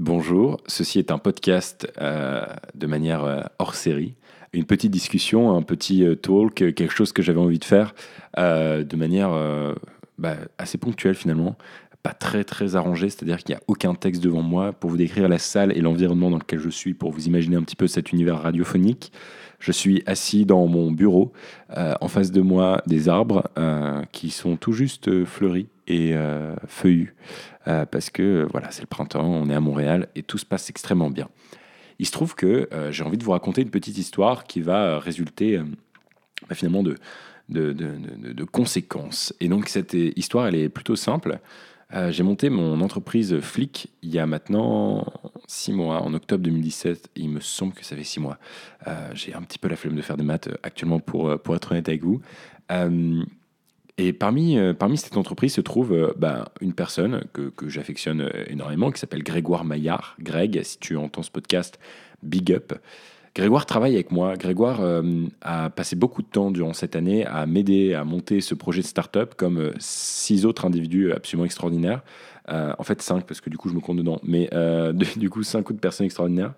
Bonjour, ceci est un podcast euh, de manière euh, hors série, une petite discussion, un petit euh, talk, quelque chose que j'avais envie de faire de manière bah, assez ponctuelle finalement, pas très très arrangée, c'est-à-dire qu'il n'y a aucun texte devant moi pour vous décrire la salle et l'environnement dans lequel je suis, pour vous imaginer un petit peu cet univers radiophonique. Je suis assis dans mon bureau, en face de moi des arbres qui sont tout juste fleuris et feuillus. Euh, parce que voilà, c'est le printemps, on est à Montréal et tout se passe extrêmement bien. Il se trouve que euh, j'ai envie de vous raconter une petite histoire qui va résulter euh, bah, finalement de, de, de, conséquences. Et donc cette histoire, elle est plutôt simple. J'ai monté mon entreprise Flick il y a maintenant six mois, en octobre 2017. Il me semble que ça fait six mois. j'ai un petit peu la flemme de faire des maths actuellement pour, pour être honnête avec vous. Et parmi, euh, parmi cette entreprise se trouve euh, bah, une personne que, que j'affectionne euh, énormément, qui s'appelle Grégoire Maillard. Greg, si tu entends ce podcast, big up. Grégoire travaille avec moi. Grégoire a passé beaucoup de temps durant cette année à m'aider à monter ce projet de start-up comme six autres individus absolument extraordinaires. en fait, cinq, parce que du coup, je me compte dedans. Mais du coup, cinq autres personnes extraordinaires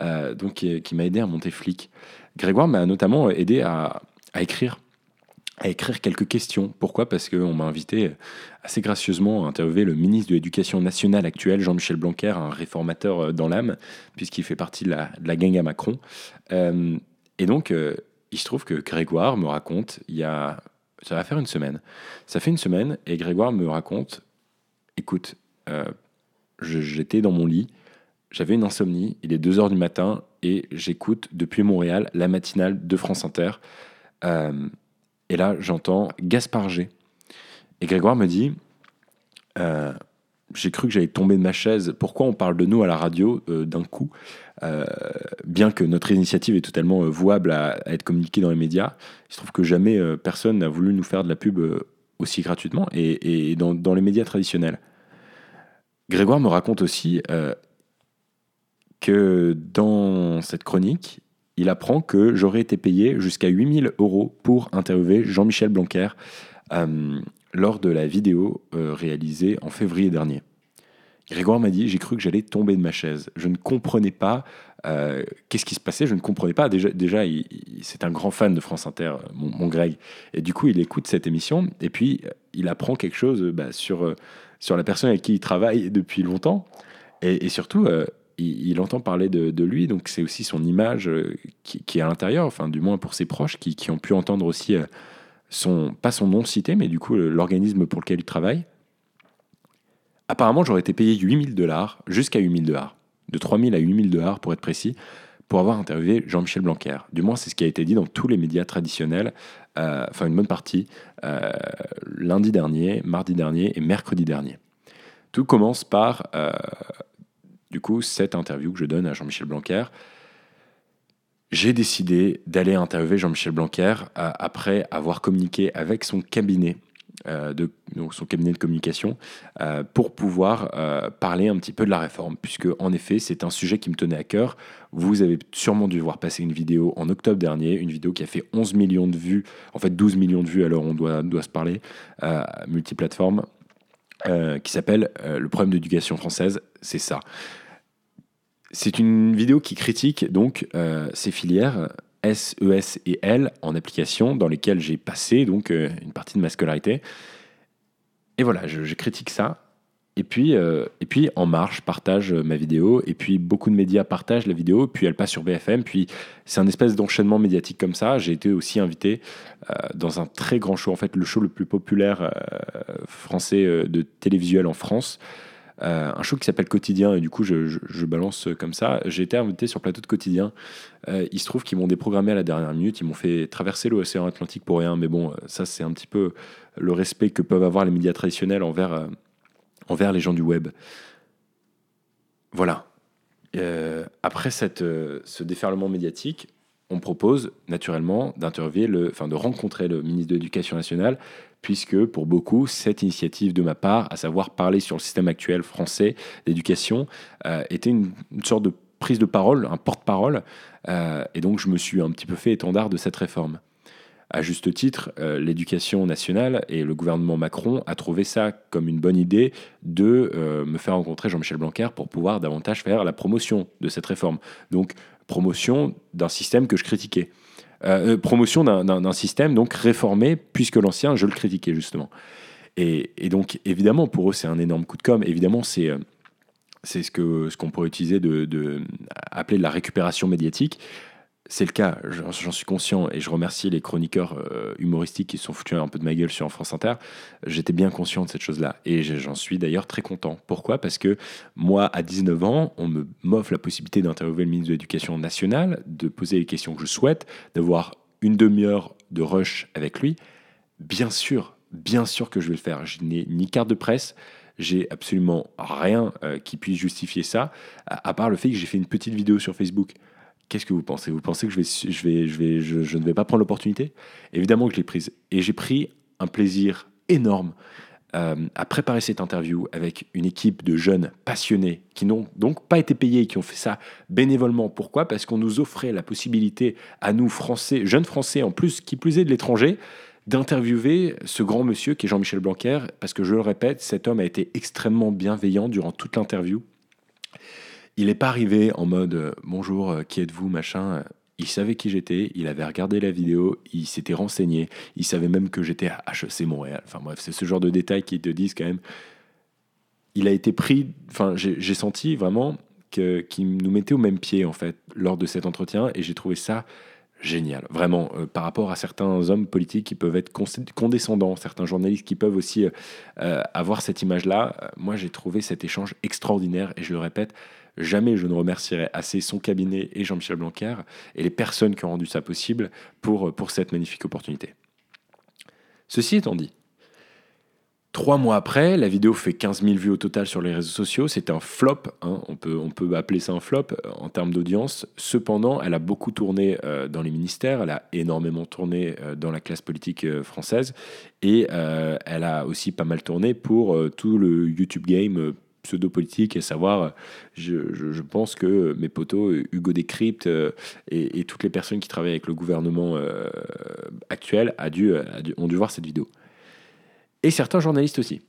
donc, qui, qui m'a aidé à monter Flick. Grégoire m'a notamment aidé à écrire à écrire quelques questions. Pourquoi? Parce qu'on m'a invité assez gracieusement à interviewer le ministre de l'Éducation nationale actuel, Jean-Michel Blanquer, un réformateur euh, dans l'âme, puisqu'il fait partie de la, de la, gang à Macron. Euh, et donc, euh, il se trouve que Grégoire me raconte, il y a, ça va faire une semaine, ça fait une semaine, et Grégoire me raconte, écoute, j'étais dans mon lit, j'avais une insomnie, il est 2h du matin, et j'écoute depuis Montréal la matinale de France Inter. Et là, j'entends Gaspard G. Et Grégoire me dit euh, J'ai cru que j'allais tomber de ma chaise. Pourquoi on parle de nous à la radio euh, d'un coup euh, Bien que notre initiative est totalement vouable à, être communiquée dans les médias, il se trouve que jamais personne n'a voulu nous faire de la pub aussi gratuitement et, dans, dans, les médias traditionnels. Grégoire me raconte aussi que dans cette chronique, il apprend que j'aurais été payé jusqu'à 8000 euros pour interviewer Jean-Michel Blanquer euh, lors de la vidéo euh, réalisée en février dernier. Grégoire m'a dit, j'ai cru que j'allais tomber de ma chaise. Je ne comprenais pas euh, qu'est-ce qui se passait, je ne comprenais pas. Déjà, déjà c'est un grand fan de France Inter, mon, Greg. Et du coup, il écoute cette émission et puis il apprend quelque chose bah, sur, sur la personne avec qui il travaille depuis longtemps. Et, et surtout, il, entend parler de, lui, donc c'est aussi son image euh, qui, est à l'intérieur, enfin du moins pour ses proches qui, ont pu entendre aussi euh, son, pas son nom cité, mais du coup l'organisme pour lequel il travaille. Apparemment, j'aurais été payé 8000 dollars, jusqu'à 8000 dollars, de 3000 à 8000 dollars pour être précis, pour avoir interviewé Jean-Michel Blanquer. Du moins, c'est ce qui a été dit dans tous les médias traditionnels, euh, enfin une bonne partie, lundi dernier, mardi dernier et mercredi dernier. Tout commence par du coup, cette interview que je donne à Jean-Michel Blanquer, j'ai décidé d'aller interviewer Jean-Michel Blanquer euh, après avoir communiqué avec son cabinet, euh, de, donc son cabinet de communication, euh, pour pouvoir parler un petit peu de la réforme, puisque en effet, c'est un sujet qui me tenait à cœur. Vous avez sûrement dû voir passer une vidéo en octobre dernier, une vidéo qui a fait 11 millions de vues, en fait 12 millions de vues, alors on doit, doit se parler, multiplateforme, qui s'appelle Le problème d'éducation française, c'est ça. C'est une vidéo qui critique donc euh, ces filières S, ES et L en application dans lesquelles j'ai passé donc euh, une partie de ma scolarité. Et voilà, je, critique ça. Et puis, euh, et puis En Marche partage ma vidéo, et puis beaucoup de médias partagent la vidéo, puis elle passe sur BFM, puis c'est un espèce d'enchaînement médiatique comme ça. J'ai été aussi invité dans un très grand show, en fait le show le plus populaire français de télévisuel en France, euh, un show qui s'appelle Quotidien, et du coup, je, balance comme ça. J'ai été invité sur plateau de Quotidien. Euh, il se trouve qu'ils m'ont déprogrammé à la dernière minute. Ils m'ont fait traverser l'océan Atlantique pour rien. Mais bon, ça, c'est un petit peu le respect que peuvent avoir les médias traditionnels envers, euh, envers les gens du web. Voilà. après cette, ce déferlement médiatique, on propose naturellement d'interviewer, le, enfin de rencontrer le ministre de l'Éducation nationale, puisque pour beaucoup, cette initiative de ma part, à savoir parler sur le système actuel français d'éducation, euh, était une, sorte de prise de parole, un porte-parole, euh, et donc je me suis un petit peu fait étendard de cette réforme. À juste titre, euh, l'éducation nationale et le gouvernement Macron a trouvé ça comme une bonne idée de euh, me faire rencontrer Jean-Michel Blanquer pour pouvoir davantage faire la promotion de cette réforme. Donc, promotion d'un système que je critiquais. Euh, promotion d'un système donc réformé, puisque l'ancien, je le critiquais justement. Et, donc, évidemment, pour eux, c'est un énorme coup de com'. Évidemment, c'est c'est ce qu'on ce pourrait utiliser de, appeler de la récupération médiatique. C'est le cas, j'en suis conscient, et je remercie les chroniqueurs euh, humoristiques qui se sont foutus un peu de ma gueule sur France Inter. J'étais bien conscient de cette chose-là, et j'en suis d'ailleurs très content. Pourquoi? Parce que moi, à 19 ans, on me m'offre la possibilité d'interviewer le ministre de l'Éducation nationale, de poser les questions que je souhaite, d'avoir une demi-heure de rush avec lui. Bien sûr, bien sûr que je vais le faire. Je n'ai ni carte de presse, j'ai absolument rien euh, qui puisse justifier ça, à, part le fait que j'ai fait une petite vidéo sur Facebook. Qu'est-ce que vous pensez? Vous pensez que je, ne vais pas prendre l'opportunité? Évidemment que je l'ai prise. Et j'ai pris un plaisir énorme euh, à préparer cette interview avec une équipe de jeunes passionnés qui n'ont donc pas été payés, qui ont fait ça bénévolement. Pourquoi? Parce qu'on nous offrait la possibilité à nous, Français, jeunes Français en plus, qui plus est de l'étranger, d'interviewer ce grand monsieur qui est Jean-Michel Blanquer, parce que je le répète, cet homme a été extrêmement bienveillant durant toute l'interview. Il n'est pas arrivé en mode euh, bonjour, euh, qui êtes-vous, machin. Il savait qui j'étais, il avait regardé la vidéo, il s'était renseigné, il savait même que j'étais à HEC Montréal. Enfin bref, c'est ce genre de détails qui te disent quand même. Il a été pris, enfin j'ai senti vraiment qu'il nous mettait au même pied en fait lors de cet entretien et j'ai trouvé ça génial, vraiment, euh, par rapport à certains hommes politiques qui peuvent être condescendants, certains journalistes qui peuvent aussi euh, euh, avoir cette image-là. moi, j'ai trouvé cet échange extraordinaire et je le répète, jamais je ne remercierai assez son cabinet et Jean-Michel Blanquer et les personnes qui ont rendu ça possible pour, pour cette magnifique opportunité. Ceci étant dit, Trois mois après, la vidéo fait 15 000 vues au total sur les réseaux sociaux. C'est un flop, hein. on, peut, on peut appeler ça un flop euh, en termes d'audience. Cependant, elle a beaucoup tourné euh, dans les ministères, elle a énormément tourné euh, dans la classe politique française et elle a aussi pas mal tourné pour tout le YouTube game pseudo-politique et savoir, je, pense que mes potos, Hugo Décrypte et, toutes les personnes qui travaillent avec le gouvernement actuel a dû, ont dû voir cette vidéo. Et certains journalistes aussi,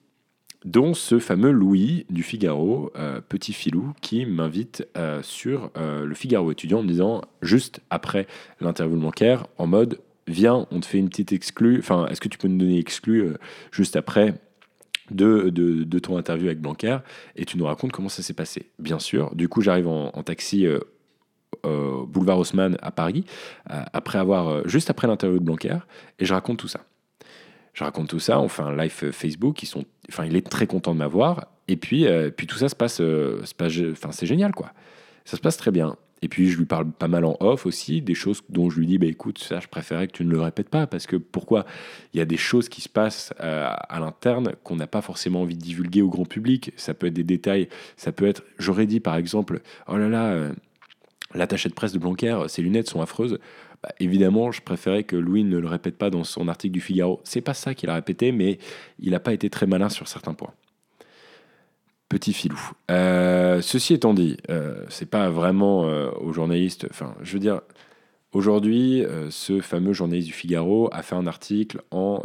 dont ce fameux Louis du Figaro, euh, petit filou, qui m'invite euh, sur euh, le Figaro étudiant en me disant, juste après l'interview bancaire, en mode, viens, on te fait une petite exclue, enfin, est-ce que tu peux nous donner exclue juste après de, de, ton interview avec Blanquer et tu nous racontes comment ça s'est passé. Bien sûr, du coup j'arrive en, taxi boulevard Haussmann à Paris, après avoir, juste après l'interview de Blanquer, et je raconte tout ça. Je raconte tout ça, on fait un live euh, Facebook, sont, enfin, il est très content de m'avoir. Et puis, euh, puis tout ça se passe, euh, enfin, c'est génial, quoi. Ça se passe très bien. Et puis, je lui parle pas mal en off aussi, des choses dont je lui dis, bah, écoute, ça, je préférais que tu ne le répètes pas, parce que pourquoi? Il y a des choses qui se passent à l'interne qu'on n'a pas forcément envie de divulguer au grand public. Ça peut être des détails, ça peut être, j'aurais dit par exemple, oh là là, l'attaché de presse de Blanquer, ses lunettes sont affreuses. Bah, évidemment, je préférais que Louis ne le répète pas dans son article du Figaro. C'est pas ça qu'il a répété, mais il n'a pas été très malin sur certains points. Petit filou. Euh, ceci étant dit, euh, c'est pas vraiment euh, aux journalistes. Enfin, je veux dire, aujourd'hui, ce fameux journaliste du Figaro a fait un article en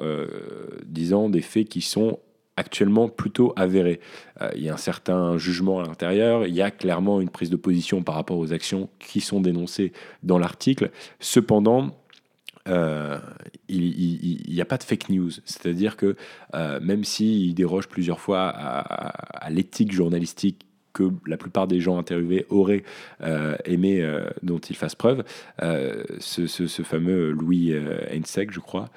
disant des faits qui sont actuellement plutôt avéré. Euh, il y a un certain jugement à l'intérieur, il y a clairement une prise de position par rapport aux actions qui sont dénoncées dans l'article. Cependant, euh, il n'y a pas de fake news. C'est-à-dire que euh, même s'il déroge plusieurs fois à, l'éthique journalistique que la plupart des gens interviewés auraient aimé dont il fasse preuve, ce, fameux Louis Heinzeg, je crois,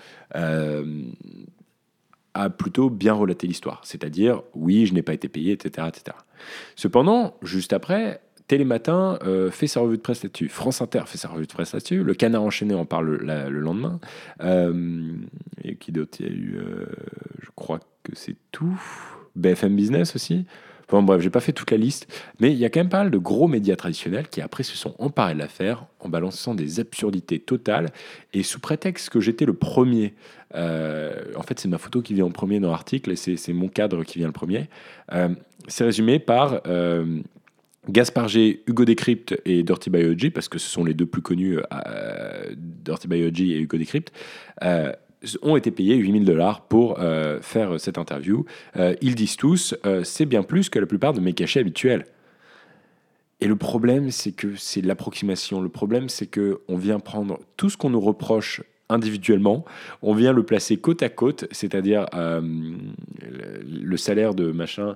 a plutôt bien relaté l'histoire. C'est-à-dire, oui, je n'ai pas été payé, etc. etc. Cependant, juste après, Télématin euh, fait sa revue de presse là-dessus. France Inter fait sa revue de presse là-dessus. Le Canard enchaîné en parle le lendemain. Euh, et qui d'autre? Il y a eu, euh, je crois que c'est tout. BFM Business aussi. Bon, bref, j'ai pas fait toute la liste, mais il y a quand même pas mal de gros médias traditionnels qui après se sont emparés de l'affaire en balançant des absurdités totales et sous prétexte que j'étais le premier. Euh, en fait, c'est ma photo qui vient en premier dans l'article et c'est mon cadre qui vient le premier. C'est résumé par Gaspard G, Hugo Décrypte et Dirty Biology, parce que ce sont les deux plus connus Dirty Biology et Hugo Decrypt, ont été payés 8000 dollars pour faire cette interview. ils disent tous, c'est bien plus que la plupart de mes cachets habituels. Et le problème, c'est que c'est l'approximation. Le problème, c'est que on vient prendre tout ce qu'on nous reproche individuellement, on vient le placer côte à côte, c'est-à-dire euh, le, salaire de machin.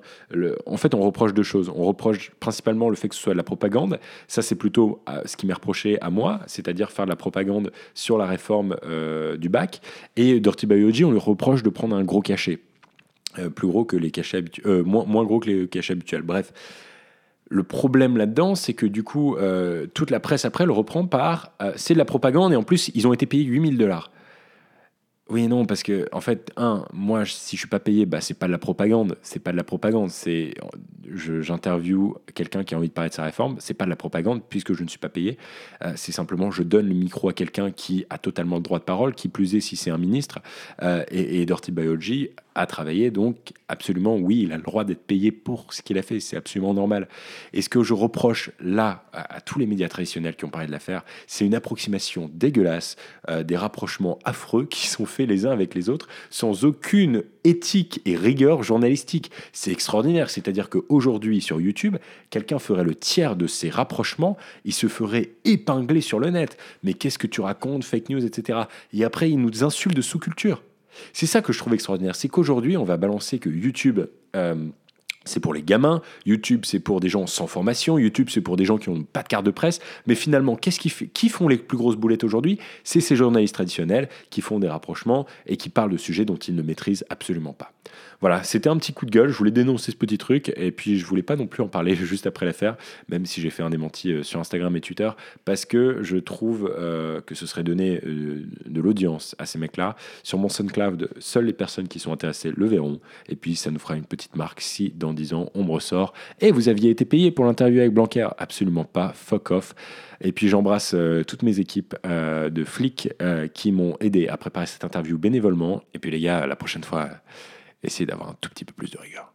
en fait, on reproche deux choses. On reproche principalement le fait que ce soit de la propagande. Ça, c'est plutôt euh, ce qui m'est reproché à moi, c'est-à-dire faire de la propagande sur la réforme euh, du bac. Et Dirty Biology, on lui reproche de prendre un gros cachet. plus gros que les cachets moins gros que les cachets habituels. Bref, le problème là-dedans, c'est que du coup, euh, toute la presse après le reprend par euh, c'est de la propagande et en plus, ils ont été payés 8000 dollars. Oui et non, parce que, en fait, un, moi, si je suis pas payé, bah, c'est pas de la propagande. C'est pas de la propagande. C'est, j'interview quelqu'un qui a envie de parler de sa réforme. C'est pas de la propagande puisque je ne suis pas payé. Euh, c'est simplement, je donne le micro à quelqu'un qui a totalement le droit de parole, qui plus est si c'est un ministre. et, et Dirty Biology a travaillé, donc absolument, oui, il a le droit d'être payé pour ce qu'il a fait, c'est absolument normal. Et ce que je reproche là à, tous les médias traditionnels qui ont parlé de l'affaire, c'est une approximation dégueulasse, euh, des rapprochements affreux qui sont faits les uns avec les autres, sans aucune éthique et rigueur journalistique. C'est extraordinaire, c'est-à-dire qu'aujourd'hui sur YouTube, quelqu'un ferait le tiers de ces rapprochements, il se ferait épingler sur le net. Mais qu'est-ce que tu racontes, fake news, etc. Et après, il nous insulte de sous-culture. C'est ça que je trouve extraordinaire, c'est qu'aujourd'hui, on va balancer que YouTube... Euh, c'est pour les gamins, YouTube c'est pour des gens sans formation, YouTube c'est pour des gens qui n'ont pas de carte de presse, mais finalement, qu'est-ce qui font les plus grosses boulettes aujourd'hui? C'est ces journalistes traditionnels qui font des rapprochements et qui parlent de sujets dont ils ne maîtrisent absolument pas. Voilà, c'était un petit coup de gueule. Je voulais dénoncer ce petit truc et puis je voulais pas non plus en parler juste après l'affaire, même si j'ai fait un démenti euh, sur Instagram et Twitter, parce que je trouve euh, que ce serait donner euh, de l'audience à ces mecs-là. Sur mon SoundCloud, seules les personnes qui sont intéressées le verront. Et puis ça nous fera une petite marque si dans 10 ans on me ressort. Et vous aviez été payé pour l'interview avec Blanquer Absolument pas. Fuck off. Et puis j'embrasse toutes mes équipes de flics qui m'ont aidé à préparer cette interview bénévolement. Et puis les gars, la prochaine fois essayez d'avoir un tout petit peu plus de rigueur.